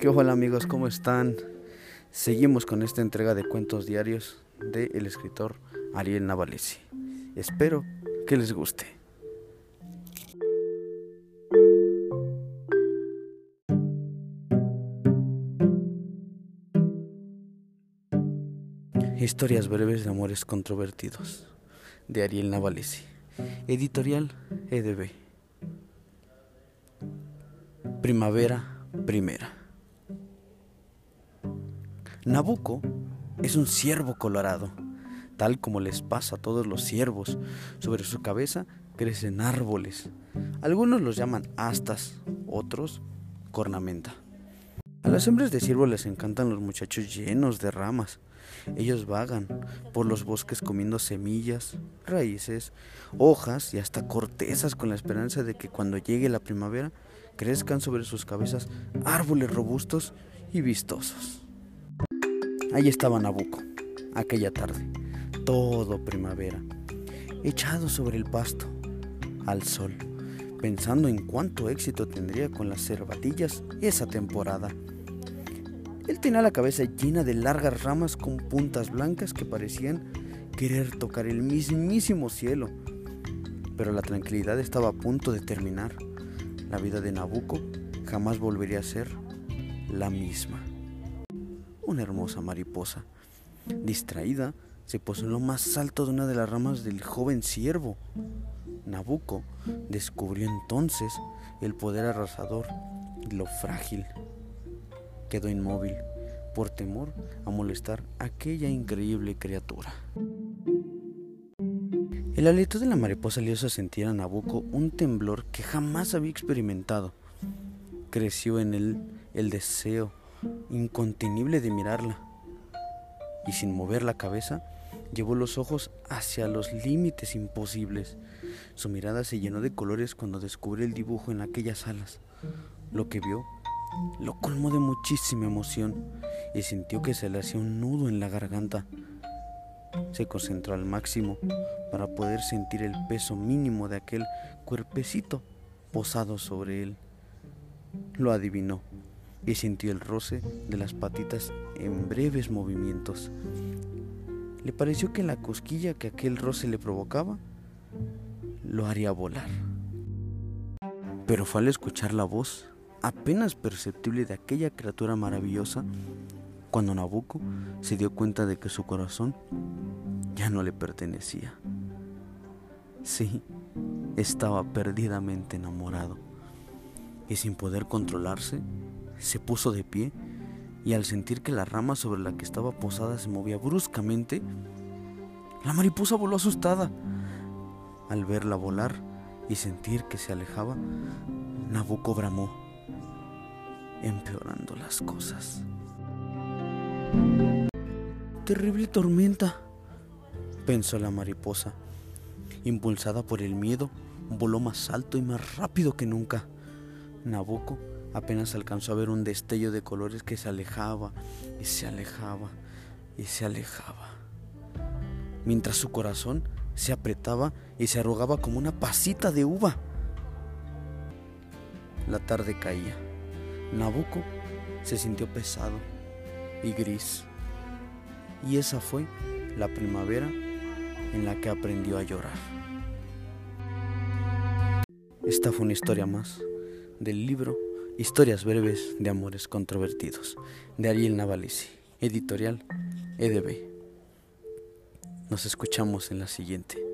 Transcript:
¿Qué hola amigos? ¿Cómo están? Seguimos con esta entrega de cuentos diarios del escritor Ariel Navalesi. Espero que les guste. Historias breves de amores controvertidos de Ariel Navalesi. Editorial EDB. Primavera primera. Nabucco es un ciervo colorado, tal como les pasa a todos los ciervos. Sobre su cabeza crecen árboles. Algunos los llaman astas, otros cornamenta. A las hembras de ciervo les encantan los muchachos llenos de ramas. Ellos vagan por los bosques comiendo semillas, raíces, hojas y hasta cortezas con la esperanza de que cuando llegue la primavera crezcan sobre sus cabezas árboles robustos y vistosos. Ahí estaba Nabucco, aquella tarde, todo primavera, echado sobre el pasto, al sol, pensando en cuánto éxito tendría con las cervatillas esa temporada. Él tenía la cabeza llena de largas ramas con puntas blancas que parecían querer tocar el mismísimo cielo. Pero la tranquilidad estaba a punto de terminar. La vida de Nabucco jamás volvería a ser la misma una hermosa mariposa. Distraída, se posó en lo más alto de una de las ramas del joven ciervo. Nabucco descubrió entonces el poder arrasador y lo frágil. Quedó inmóvil por temor a molestar a aquella increíble criatura. El aliento de la mariposa le hizo sentir a Nabucco un temblor que jamás había experimentado. Creció en él el deseo incontenible de mirarla, y sin mover la cabeza, llevó los ojos hacia los límites imposibles. Su mirada se llenó de colores cuando descubrió el dibujo en aquellas alas. Lo que vio lo colmó de muchísima emoción y sintió que se le hacía un nudo en la garganta. Se concentró al máximo para poder sentir el peso mínimo de aquel cuerpecito posado sobre él. Lo adivinó y sintió el roce de las patitas en breves movimientos. Le pareció que la cosquilla que aquel roce le provocaba lo haría volar. Pero fue al escuchar la voz apenas perceptible de aquella criatura maravillosa cuando Nabucco se dio cuenta de que su corazón ya no le pertenecía. Sí, estaba perdidamente enamorado y sin poder controlarse, se puso de pie y al sentir que la rama sobre la que estaba posada se movía bruscamente, la mariposa voló asustada. Al verla volar y sentir que se alejaba, Nabucco bramó, empeorando las cosas. Terrible tormenta, pensó la mariposa. Impulsada por el miedo, voló más alto y más rápido que nunca. Nabucco apenas alcanzó a ver un destello de colores que se alejaba y se alejaba y se alejaba. Mientras su corazón se apretaba y se arrugaba como una pasita de uva. La tarde caía. Nabucco se sintió pesado y gris. Y esa fue la primavera en la que aprendió a llorar. Esta fue una historia más del libro Historias breves de amores controvertidos, de Ariel Navalisi, editorial EDB. Nos escuchamos en la siguiente.